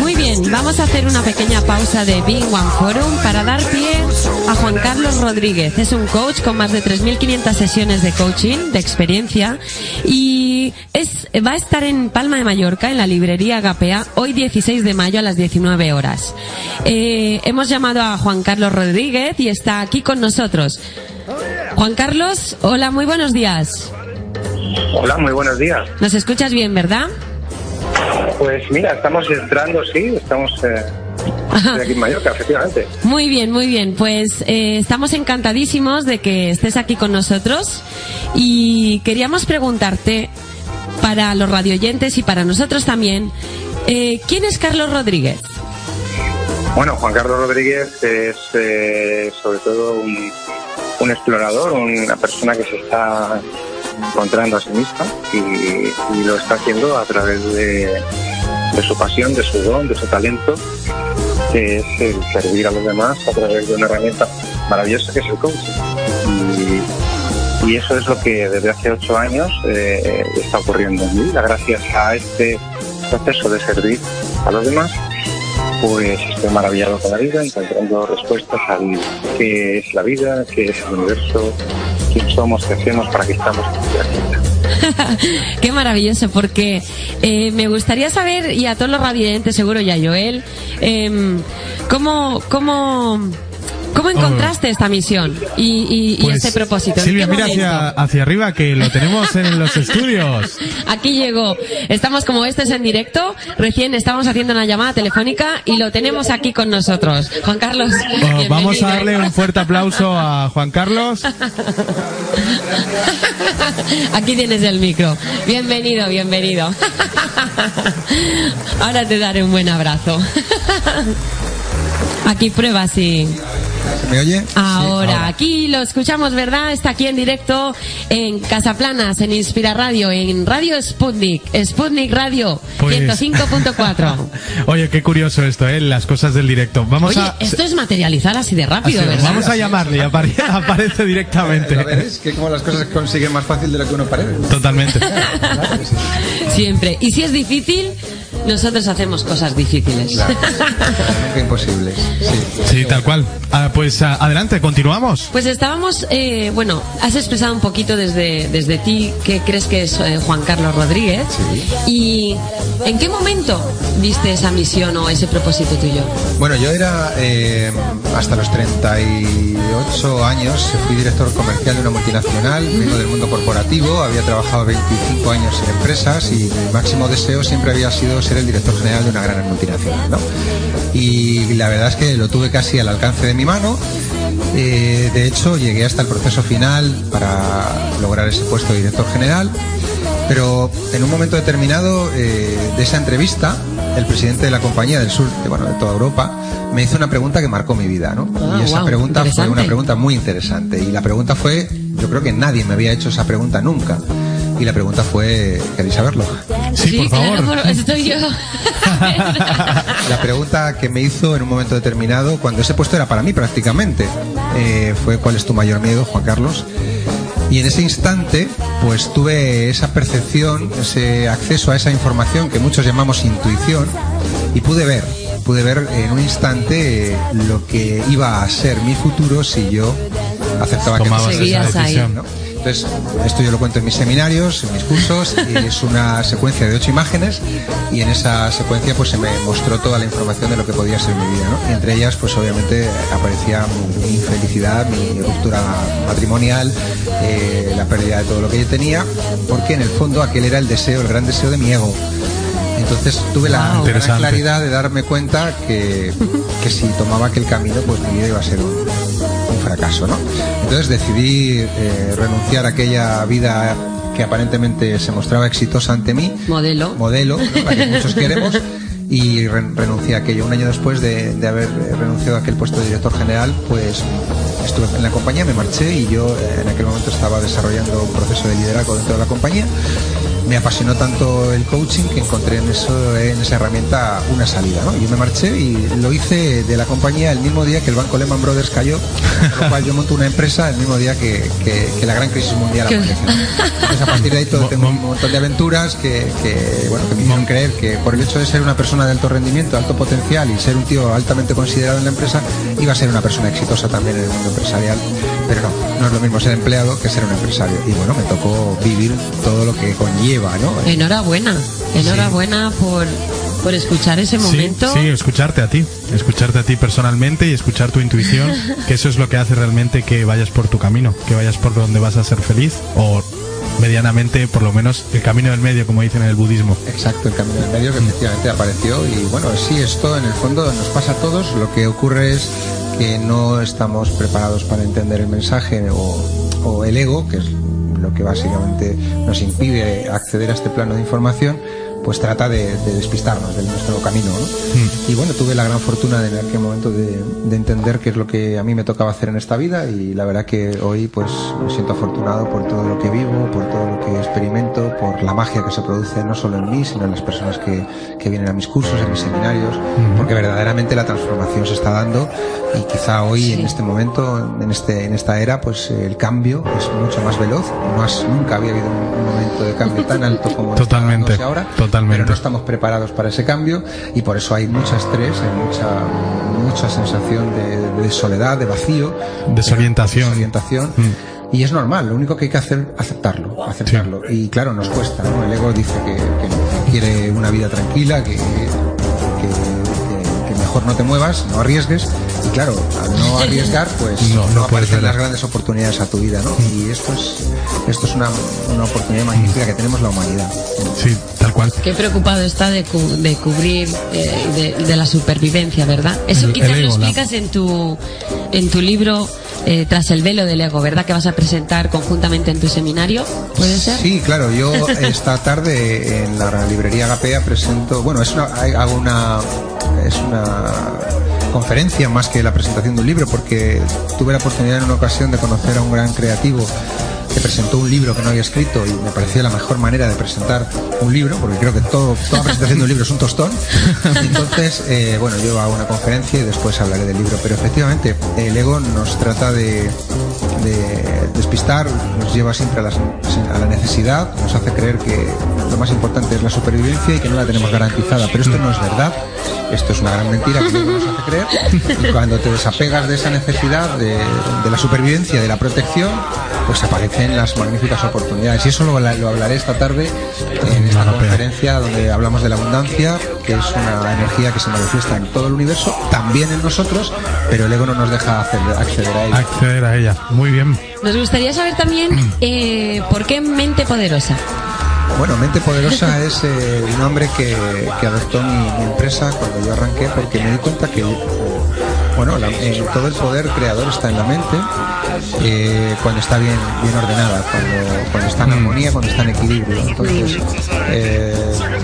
Muy bien, vamos a hacer una pequeña pausa de Big One Forum para dar pie a Juan Carlos Rodríguez. Es un coach con más de 3.500 sesiones de coaching, de experiencia, y es, va a estar en Palma de Mallorca, en la librería Agapea, hoy 16 de mayo a las 19 horas. Eh, hemos llamado a Juan Carlos Rodríguez y está aquí con nosotros. Juan Carlos, hola, muy buenos días. Hola, muy buenos días. ¿Nos escuchas bien, verdad? Pues mira, estamos entrando, sí, estamos eh, aquí en Mallorca, efectivamente. Muy bien, muy bien. Pues eh, estamos encantadísimos de que estés aquí con nosotros y queríamos preguntarte, para los radioyentes y para nosotros también, eh, ¿quién es Carlos Rodríguez? Bueno, Juan Carlos Rodríguez es eh, sobre todo un, un explorador, una persona que se está encontrando a sí misma y, lo está haciendo a través de, su pasión, de su don, de su talento, que es el servir a los demás a través de una herramienta maravillosa que es el coaching. Y, eso es lo que desde hace ocho años eh, está ocurriendo en mi vida, gracias a este proceso de servir a los demás pues estoy maravillado con la vida, encontrando respuestas al qué es la vida, qué es el universo, somos, qué hacemos, para qué estamos. qué maravilloso, porque eh, me gustaría saber, y a todos los radiantes seguro, y a Joel, eh, ¿cómo, cómo, ¿Cómo encontraste esta misión y, y, Pues, y este propósito? ¿En Silvia, mira hacia, hacia arriba que lo tenemos en los estudios. Aquí llegó. Estamos como este es en directo. Recién estamos haciendo una llamada telefónica y lo tenemos aquí con nosotros. Juan Carlos. Vamos a darle un fuerte aplauso a Juan Carlos. Aquí tienes el micro. Bienvenido, bienvenido. Ahora te daré un buen abrazo. Aquí prueba si. ¿Me oye? Ahora, aquí lo escuchamos, ¿verdad? Está aquí en directo en Casaplanas, en Inspira Radio, en Radio Sputnik, Sputnik Radio Pues- 105.4. Oye, qué curioso esto, ¿eh? Las cosas del directo. Vamos Oye, a... esto es materializar así de rápido, Así, ¿verdad? vamos a llamarle apare- aparece directamente. ¿Lo veréis? Que como las cosas se consiguen más fácil de lo que uno parece. Totalmente. Siempre. Y si es difícil, nosotros hacemos cosas difíciles. Nunca imposibles. Sí. Sí, tal cual. Ah, pues ah, adelante, continuamos. Pues estábamos, eh, bueno, has expresado un poquito desde, desde ti qué crees que es eh, Juan Carlos Rodríguez. ¿Y en qué momento viste esa misión o ese propósito tuyo? Bueno, yo era eh, hasta los 38 años, fui director comercial de una multinacional, vengo del mundo corporativo, había trabajado 25 años en empresas y mi máximo deseo siempre había sido ser el director general de una gran multinacional. ¿no? Y la verdad es que lo tuve casi al alcance de mi mano. Eh, de hecho, llegué hasta el proceso final para lograr ese puesto de director general. Pero en un momento determinado eh, de esa entrevista, el presidente de la compañía del sur, de, bueno, de toda Europa, me hizo una pregunta que marcó mi vida, ¿no? Ah, y esa pregunta fue una pregunta muy interesante. Y la pregunta fue, yo creo que nadie me había hecho esa pregunta nunca. Y la pregunta fue, ¿queréis saberlo? Sí, por favor. claro, por- estoy yo. La pregunta que me hizo en un momento determinado, cuando ese puesto era para mí prácticamente, eh, fue ¿cuál es tu mayor miedo, Juan Carlos? Y en ese instante, pues tuve esa percepción, ese acceso a esa información que muchos llamamos intuición, y pude ver, pude ver en un instante eh, lo que iba a ser mi futuro si yo aceptaba que esa Seguías ahí. decisión. ¿no? Entonces, esto yo lo cuento en mis seminarios, en mis cursos, y es una secuencia de ocho imágenes, y en esa secuencia pues se me mostró toda la información de lo que podía ser mi vida, ¿no? Y entre ellas, pues obviamente aparecía mi infelicidad, mi ruptura matrimonial, eh, la pérdida de todo lo que yo tenía, porque en el fondo aquel era el deseo, el gran deseo de mi ego. Entonces tuve la Wow. claridad de darme cuenta que, que si tomaba aquel camino, pues mi vida iba a ser un fracaso, ¿no? Entonces decidí eh, renunciar a aquella vida que aparentemente se mostraba exitosa ante mí. Modelo. Modelo, ¿no? la que muchos queremos. Y re- renuncié a aquello. Un año después de, de haber renunciado a aquel puesto de director general, pues estuve en la compañía, me marché y yo eh, en aquel momento estaba desarrollando un proceso de liderazgo dentro de la compañía. Me apasionó tanto el coaching que encontré en, eso, en esa herramienta una salida. ¿no? Yo me marché y lo hice de la compañía el mismo día que el banco Lehman Brothers cayó, con lo cual yo monto una empresa el mismo día que, que- que la gran crisis mundial aparece. ¿no? Entonces a partir de ahí todo, tengo un montón de aventuras que, que, bueno, que me hicieron creer que por el hecho de ser una persona de alto rendimiento, alto potencial y ser un tío altamente considerado en la empresa, iba a ser una persona exitosa también en el mundo empresarial. Pero no, no es lo mismo ser empleado que ser un empresario. Y bueno, me tocó vivir todo lo que conlleva, ¿no? Enhorabuena, enhorabuena por, por escuchar ese Sí, momento. sí, escucharte a ti, escucharte a ti personalmente y escuchar tu intuición, que eso es lo que hace realmente que vayas por tu camino, que vayas por donde vas a ser feliz o medianamente, por lo menos, el camino del medio, como dicen en el budismo. Exacto, el camino del medio que efectivamente apareció y bueno, sí, esto en el fondo nos pasa a todos, lo que ocurre es que no estamos preparados para entender el mensaje o, o el ego, que es lo que básicamente nos impide acceder a este plano de información, pues trata de, de despistarnos de nuestro camino. ¿no? Y bueno, tuve la gran fortuna de en aquel momento de, de entender qué es lo que a mí me tocaba hacer en esta vida y la verdad que hoy pues me siento afortunado por todo lo que vivo, por todo lo que experimento, por la magia que se produce no solo en mí, sino en las personas que, que vienen a mis cursos, a mis seminarios, porque verdaderamente la transformación se está dando y quizá hoy en este momento, en este en esta era, pues el cambio es mucho más veloz. Has- nunca había habido un, un momento de cambio tan alto como Totalmente, ahora, totalmente. Pero no estamos preparados para ese cambio y por eso hay mucho estrés, hay mucha mucha sensación de, de soledad, de vacío, Desorientación. desorientación. Mm. Y es normal, lo único que hay que hacer aceptarlo, aceptarlo. Y claro, nos cuesta, ¿no? El ego dice que, que quiere una vida tranquila, que, que, que- que mejor no te muevas, no arriesgues. Y claro, al no arriesgar, pues No, no, no puedes aparecen las grandes oportunidades a tu vida, ¿no? Y esto es, esto es una, una oportunidad magnífica que tenemos la humanidad. Sí, tal cual. Qué preocupado está de, cu- de cubrir eh, de, de la supervivencia, ¿verdad? Eso quizás lo ego, la- explicas en tu en tu libro eh, Tras el velo del ego, ¿verdad? Que vas a presentar conjuntamente en tu seminario, ¿puede ser? Sí, claro, yo esta tarde en la librería Agapea presento, bueno, es una, hago una, es una conferencia más que la presentación de un libro, porque tuve la oportunidad en una ocasión de conocer a un gran creativo que presentó un libro que no había escrito y me parecía la mejor manera de presentar un libro, porque creo que todo, toda presentación de un libro es un tostón. Entonces, eh, bueno, yo hago una conferencia y después hablaré del libro, pero efectivamente el ego nos trata de, de despistar, nos lleva siempre a, las- a la necesidad, nos hace creer que lo más importante es la supervivencia y que no la tenemos garantizada, pero esto no es verdad. Esto es una gran mentira que nos hace creer. Y cuando te desapegas de esa necesidad de, de la supervivencia, de la protección, pues aparecen las magníficas oportunidades. Y eso lo, lo hablaré esta tarde en esta conferencia donde hablamos de la abundancia, que es una energía que se manifiesta en todo el universo, también en nosotros, pero el ego no nos deja hacer- acceder a ella. Acceder a ella. Muy bien. Nos gustaría saber también eh, por qué mente poderosa. Bueno, Mente Poderosa es eh, el nombre que, que adoptó mi, mi empresa cuando yo arranqué porque me di cuenta que bueno, la- eh, todo el poder creador está en la mente eh, cuando está bien, bien ordenada, cuando, cuando está en armonía, cuando está en equilibrio. Entonces, eh,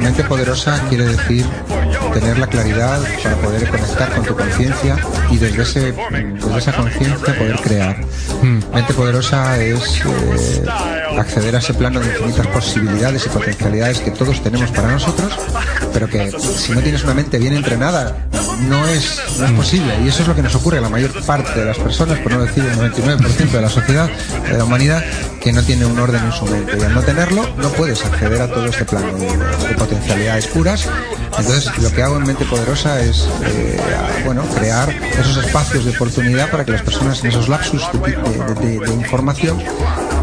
Mente Poderosa quiere decir tener la claridad para poder conectar con tu conciencia y desde, ese, desde esa conciencia poder crear. Mente Poderosa es acceder a ese plano de infinitas posibilidades y potencialidades que todos tenemos para nosotros, pero que si no tienes una mente bien entrenada, no es, no es posible. Y eso es lo que nos ocurre a la mayor parte de las personas, por no decir el 99% de la sociedad, de la humanidad, que no tiene un orden en su mente. Y al no tenerlo, no puedes acceder a todo este plano de, de potencialidades puras. Entonces, lo que hago en Mente Poderosa es, eh, bueno, crear esos espacios de oportunidad para que las personas en esos lapsus de información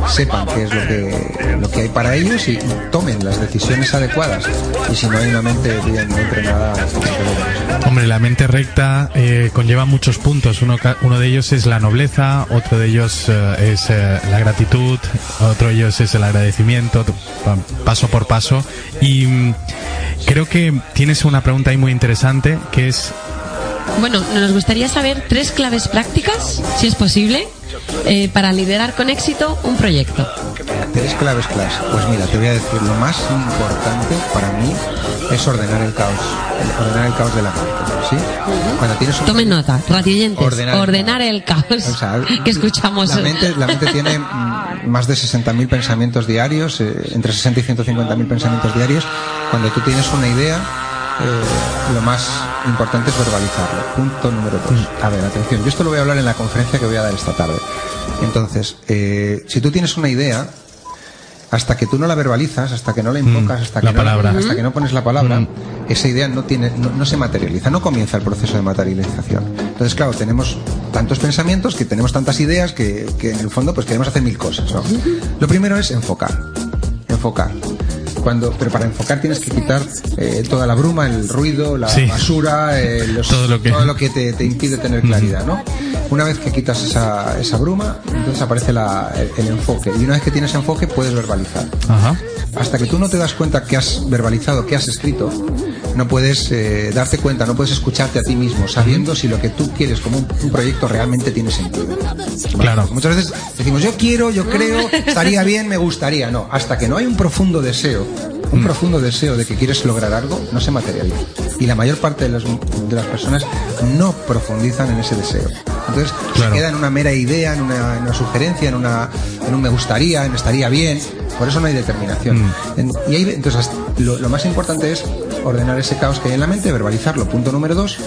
sepan qué es lo que, lo que hay para ellos y, tomen las decisiones adecuadas. Y si no hay una mente bien entrenada, pues, no Hombre, la mente recta eh, conlleva muchos puntos. Uno, ca- uno de ellos es la nobleza, otro de ellos eh, es eh, la gratitud, otro de ellos es el agradecimiento, pa- paso por paso. Y mm, creo que tienes una pregunta ahí muy interesante, que es Bueno, nos gustaría saber tres claves prácticas, si es posible, eh, para liderar con éxito un proyecto. tres claves claves. Pues mira, te voy a decir, lo más importante para mí es ordenar el caos, el- ordenar el caos de la mente, ¿sí? Cuando tienes un Tomen nota, radioyentes. Ordenar Ordenar, el el caos o sea, que escuchamos. La mente, la mente tiene mm, más de 60.000 pensamientos diarios, eh, entre 60 y 150.000 pensamientos diarios. Cuando tú tienes una idea, eh, lo más importante es verbalizarlo. Punto número dos. A ver, atención, yo esto lo voy a hablar en la conferencia que voy a dar esta tarde. Entonces, eh, si tú tienes una idea, hasta que tú no la verbalizas, hasta que no la invocas, hasta, que la no, palabra. hasta que no pones la palabra, esa idea no tiene, no, no se materializa, no comienza el proceso de materialización. Entonces, claro, tenemos tantos pensamientos, que tenemos tantas ideas, que, que en el fondo pues queremos hacer mil cosas. ¿no? Lo primero es enfocar, enfocar. Cuando, pero para enfocar tienes que quitar eh, toda la bruma, el ruido, la Sí. basura, eh, los- Todo lo que- te, te impide tener claridad, ¿no? Una vez que quitas esa, esa bruma, entonces aparece la- el, el enfoque. Y una vez que tienes enfoque, puedes verbalizar. Ajá. Hasta que tú no te das cuenta que has verbalizado, que has escrito, no puedes eh, darte cuenta, no puedes escucharte a ti mismo, sabiendo si lo que tú quieres como un, un proyecto realmente tiene sentido. Claro. Muchas veces decimos, yo quiero, yo creo, estaría bien, me gustaría. No, hasta que no hay un profundo deseo, un profundo deseo de que quieres lograr algo, no se materializa. Y la mayor parte de, los- de las personas no profundizan en ese deseo. Entonces, Claro. se queda en una mera idea, en una, en una sugerencia, en, una, en un me gustaría, en estaría bien. Por eso no hay determinación. En- y ahí, entonces, lo, lo más importante es ordenar ese caos que hay en la mente, verbalizarlo. Punto número dos.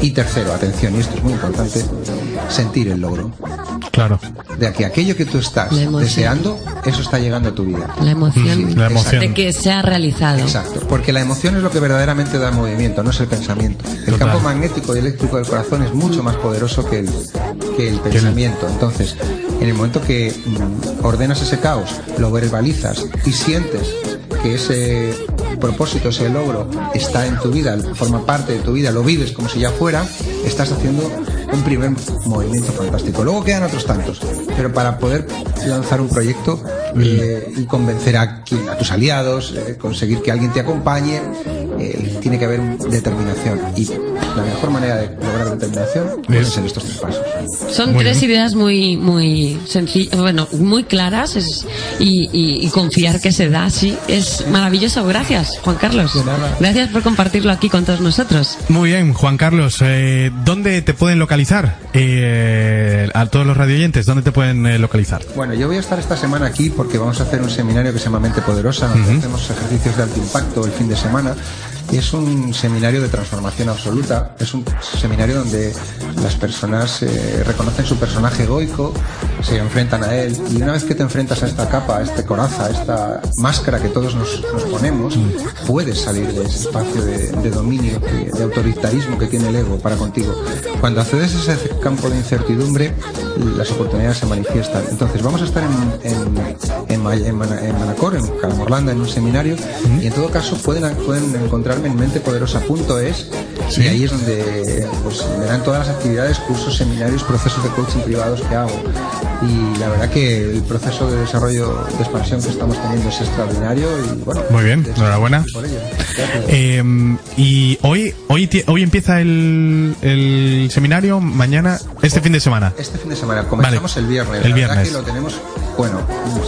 Y tercero, atención, y esto es muy importante, sentir el logro Claro. de que aquello que tú estás deseando, eso está llegando a tu vida. La emoción, Sí, La emoción. de que se ha realizado. Exacto, porque la emoción es lo que verdaderamente da movimiento, no es el pensamiento. El Total. campo magnético y eléctrico del corazón es mucho más poderoso que el, que el pensamiento. Entonces, en el momento que mm, ordenas ese caos, lo verbalizas y sientes que ese propósito, ese logro está en tu vida, forma parte de tu vida, lo vives como si ya fuera, estás haciendo un primer movimiento fantástico. Luego quedan otros tantos, pero para poder lanzar un proyecto eh, y convencer a, quien- a tus aliados, eh, conseguir que alguien te acompañe, eh, tiene que haber determinación. Y la mejor manera de lograr determinación Es- es en estos tres pasos. Son Muy tres bien. ideas muy, muy sencillas, bueno, muy claras es- y, y- y confiar que se da así es maravilloso. Gracias, Juan Carlos. Gracias por compartirlo aquí con todos nosotros. Muy bien, Juan Carlos, eh, ¿dónde te pueden localizar? Eh, a todos los radioyentes, ¿dónde te pueden eh, localizar? Bueno, yo voy a estar esta semana aquí porque vamos a hacer un seminario que se llama Mente Poderosa, donde hacemos ejercicios de alto impacto el fin de semana. Y es un seminario de transformación absoluta. Es un seminario donde las personas eh, reconocen su personaje egoico, se enfrentan a él. Y una vez que te enfrentas a esta capa, a esta coraza, a esta máscara que todos nos, nos ponemos, puedes salir de ese espacio de, de dominio, que- de autoritarismo que tiene el ego para contigo. Cuando accedes a ese campo de incertidumbre, las oportunidades se manifiestan. Entonces, vamos a estar en, en, en, en Mana- en Manacor, en Calamorlanda, en un seminario, y en todo caso pueden, pueden encontrarme en mentepoderosa.es, y ahí es donde pues, verán todas las actividades, cursos, seminarios, procesos de coaching privados que hago. Y la verdad que el proceso de desarrollo, de expansión que estamos teniendo es extraordinario y bueno. Muy bien, enhorabuena. por ello. Eh, y hoy, hoy, hoy empieza el, el seminario, mañana, este fin de semana. Este fin de semana comenzamos Vale. el viernes. El La viernes. que lo tenemos, bueno,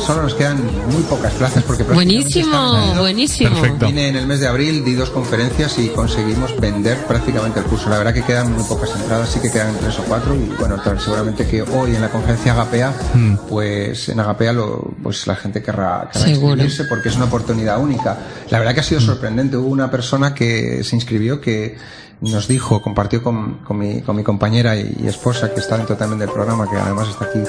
solo nos quedan muy pocas plazas porque Buenísimo, buenísimo. Perfecto. Vine en el mes de abril, di dos conferencias y conseguimos vender prácticamente el curso. La verdad que quedan muy pocas entradas, sí que quedan tres o cuatro y bueno, seguramente que hoy en la conferencia Agapea, Hmm. pues en Agapea lo, pues la gente querrá, inscribirse porque es una oportunidad única. La verdad que ha sido Hmm. sorprendente. Hubo una persona que se inscribió que nos dijo, compartió con, con, mi, con mi compañera y, y esposa, que está dentro también del programa, que además está aquí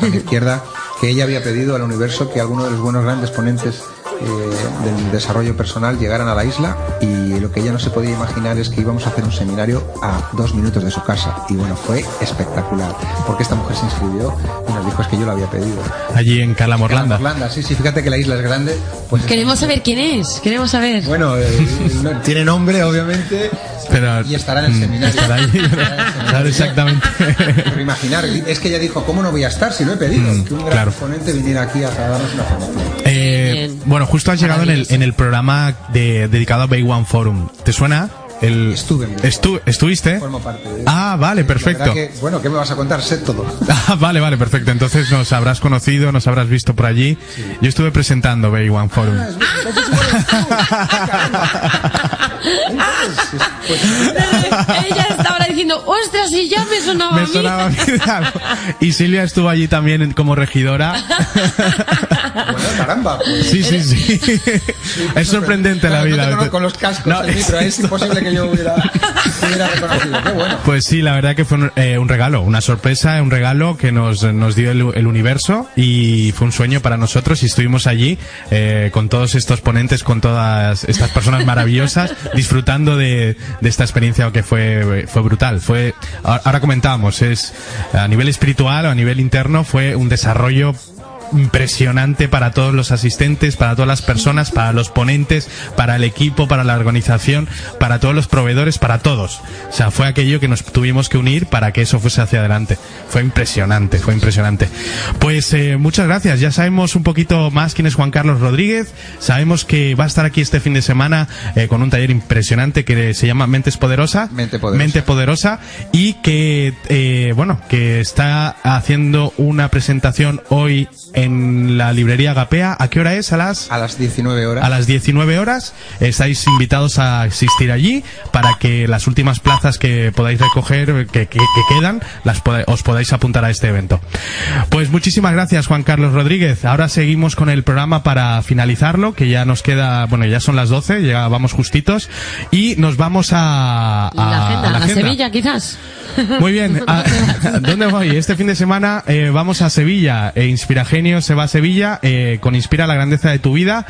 a mi izquierda, que ella había pedido al universo que alguno de los buenos grandes ponentes eh, del desarrollo personal llegaran a la isla y lo que ella no se podía imaginar es que íbamos a hacer un seminario a dos minutos de su casa y bueno fue espectacular porque esta mujer se inscribió y nos dijo es que yo lo había pedido Allí en Calamorlanda. Orlando, sí, sí, fíjate que la isla es grande pues Queremos saber quién es, queremos saber. bueno, eh, no- tiene nombre obviamente Pero, y estará en el mm, seminario. estará allí, claro, exactamente. Pero imaginar, es que ella dijo, ¿cómo no voy a estar si lo he pedido? Mm, que un gran claro. ponente viniera aquí a darnos una formación. Eh, bueno, justo has llegado en el, en el programa de, dedicado a Bay One Forum. ¿Te suena? El Estuve en estu- ¿Estuviste? Formo parte de- Ah, vale, perfecto. que, bueno, ¿qué me vas a contar? Sé todo. Ah, vale, vale, perfecto. Entonces nos habrás conocido, nos habrás visto por allí. Yo estuve presentando Bay One Forum. Ella está ahora diciendo, ostras, y ya me sonaba a Me sonaba a mí. Y Silvia estuvo allí también como regidora. Bueno, caramba. pues, Sí, sí, sí. Es sorprendente la no vida. conozco con los cascos No, del micro, es imposible que yo hubiera, hubiera reconocido. Qué bueno. Pues sí, la verdad que fue un, eh, un regalo, una sorpresa, un regalo que nos, nos dio el, el universo y fue un sueño para nosotros y estuvimos allí eh, con todos estos ponentes, con todas estas personas maravillosas, disfrutando de, de esta experiencia que fue, fue brutal. Fue, ahora ahora comentábamos, es a nivel espiritual o a nivel interno fue un desarrollo impresionante para todos los asistentes, para todas las personas, para los ponentes, para el equipo, para la organización, para todos los proveedores, para todos. O sea, fue aquello que nos tuvimos que unir para que eso fuese hacia adelante. Fue impresionante, fue impresionante. Pues eh, muchas gracias. Ya sabemos un poquito más quién es Juan Carlos Rodríguez. Sabemos que va a estar aquí este fin de semana eh, con un taller impresionante que se llama Mentes Poderosa. Mente Poderosa. Mente poderosa y que eh, bueno que está haciendo una presentación hoy en la librería Agapea. ¿A qué hora es? A las A las 19 horas. a las 19 horas. Estáis invitados a asistir allí para que las últimas plazas que podáis recoger, que, que- que quedan, las poda- os podáis apuntar a este evento. Pues muchísimas gracias, Juan Carlos Rodríguez. Ahora seguimos con el programa para finalizarlo, que ya nos queda, bueno, ya son las 12, ya vamos justitos, y nos vamos a, a- La agenda, a la a agenda. Sevilla quizás. Muy bien. ¿A- ¿Dónde voy? Este fin de semana eh, vamos a Sevilla. Eh, Inspiragenio se va a Sevilla eh, con Inspira la grandeza de tu vida,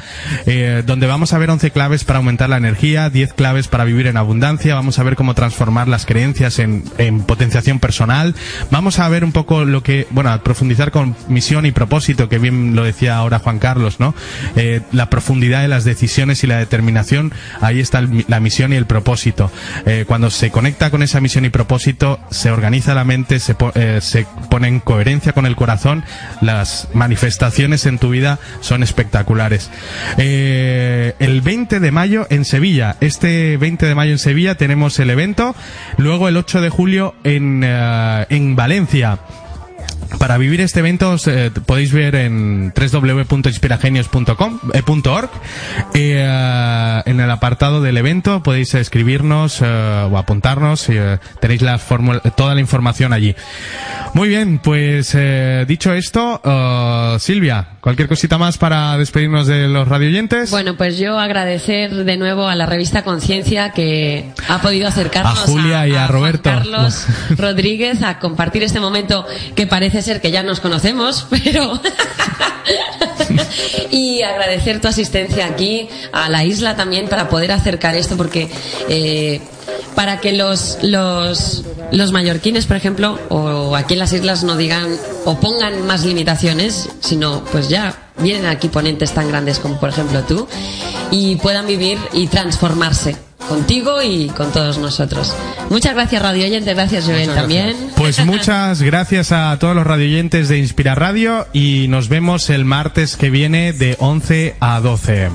eh, donde vamos a ver 11 claves para aumentar la energía, 10 claves para vivir en abundancia, vamos a ver cómo transformar las creencias en, en potenciación personal, vamos a ver un poco lo que, bueno, a profundizar con misión y propósito, que bien lo decía ahora Juan Carlos, ¿no? Eh, la profundidad de las decisiones y la determinación, ahí está el- la misión y el propósito. Eh, cuando se conecta con esa misión y propósito, se organiza la mente, se, po- eh, se pone en coherencia con el corazón, las manifestaciones en tu vida son espectaculares. Eh, el 20 de mayo en Sevilla, este 20 de mayo en Sevilla tenemos el evento, luego el 8 de julio en, eh, en Valencia. Para vivir este evento eh, podéis ver en www.inspiragenios.com eh, eh, en el apartado del evento podéis escribirnos eh, o apuntarnos eh, tenéis la fórmula- toda la información allí. Muy bien pues dicho esto eh, Silvia cualquier cosita más para despedirnos de los radioyentes Bueno, pues yo agradecer de nuevo a la revista Conciencia que ha podido acercarnos A Julia y a Roberto. Carlos Rodríguez a compartir este momento que parece ser que ya nos conocemos, pero y agradecer tu asistencia aquí a la isla también para poder acercar esto porque eh, para que los, los, los mallorquines, por ejemplo, o aquí en las islas no digan o pongan más limitaciones, sino pues ya vienen aquí ponentes tan grandes como por ejemplo tú y puedan vivir y transformarse contigo y con todos nosotros. Muchas gracias Radio Oyente, gracias Joel también. Pues muchas gracias a todos los radioyentes de Inspira Radio y nos vemos el martes que viene de 11 a 12.